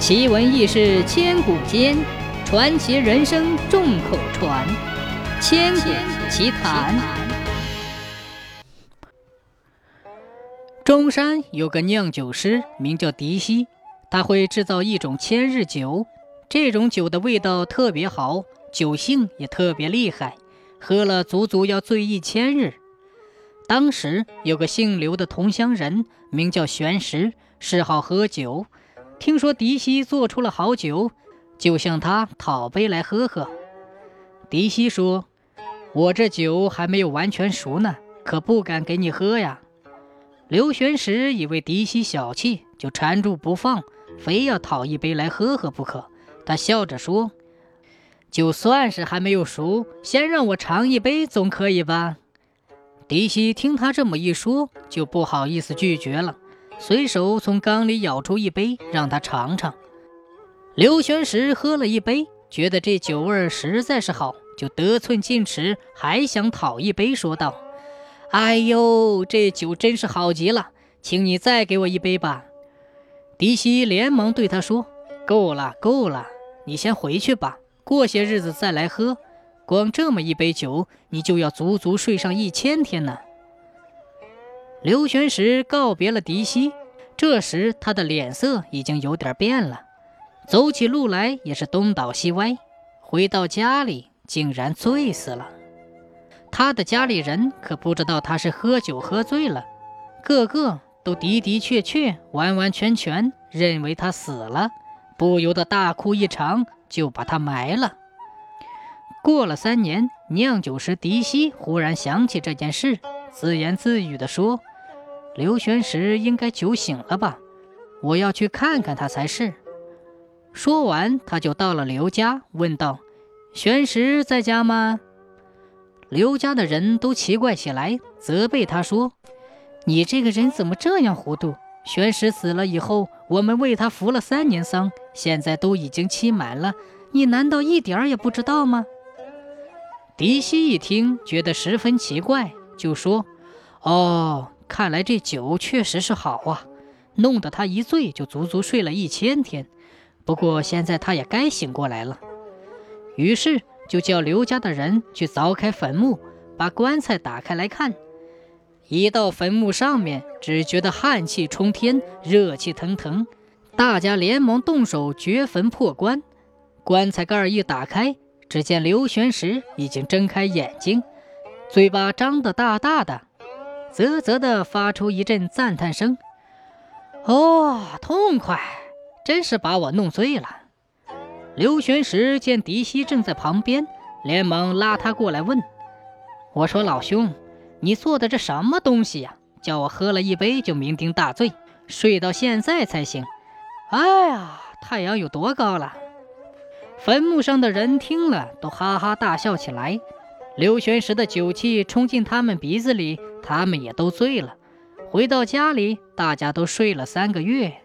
奇闻异事千古间，传奇人生众口传。千古奇谈。中山有个酿酒师，名叫狄希，他会制造一种千日酒。这种酒的味道特别好，酒性也特别厉害，喝了足足要醉一千日。当时有个姓刘的同乡人，名叫玄石，嗜好喝酒。听说狄希做出了好酒，就向他讨杯来喝喝。狄希说：“我这酒还没有完全熟呢，可不敢给你喝呀。”刘玄石以为狄希小气，就缠住不放，非要讨一杯来喝喝不可。他笑着说：“就算是还没有熟，先让我尝一杯总可以吧？”狄希听他这么一说，就不好意思拒绝了，随手从缸里舀出一杯，让他尝尝。刘玄石喝了一杯，觉得这酒味实在是好，就得寸进尺，还想讨一杯，说道：“哎呦，这酒真是好极了，请你再给我一杯吧。”狄希连忙对他说：“够了，够了，你先回去吧，过些日子再来喝。”光这么一杯酒，你就要足足睡上一千天呢。刘玄石告别了狄西，这时他的脸色已经有点变了，走起路来也是东倒西歪。回到家里，竟然醉死了。他的家里人可不知道他是喝酒喝醉了，个个都的的确确、完完全全认为他死了，不由得大哭一场，就把他埋了。过了三年，酿酒师狄希忽然想起这件事，自言自语地说：“刘玄石应该酒醒了吧？我要去看看他才是。”说完，他就到了刘家，问道：“玄石在家吗？”刘家的人都奇怪起来，责备他说：“你这个人怎么这样糊涂？玄石死了以后，我们为他服了三年丧，现在都已经期满了，你难道一点儿也不知道吗？”狄希一听，觉得十分奇怪，就说：“哦，看来这酒确实是好啊，弄得他一醉就足足睡了一千天。不过现在他也该醒过来了。”于是就叫刘家的人去凿开坟墓，把棺材打开来看。一到坟墓上面，只觉得汗气冲天，热气腾腾，大家连忙动手掘坟破棺。棺材盖一打开。只见刘玄石已经睁开眼睛，嘴巴张得大大的，啧啧地发出一阵赞叹声：“哦，痛快！真是把我弄醉了。”刘玄石见狄希正在旁边，连忙拉他过来问：“我说老兄，你做的这什么东西呀？叫我喝了一杯就酩酊大醉，睡到现在才醒。哎呀，太阳有多高了？”坟墓上的人听了，都哈哈大笑起来。刘玄石的酒气冲进他们鼻子里，他们也都醉了。回到家里，大家都睡了三个月，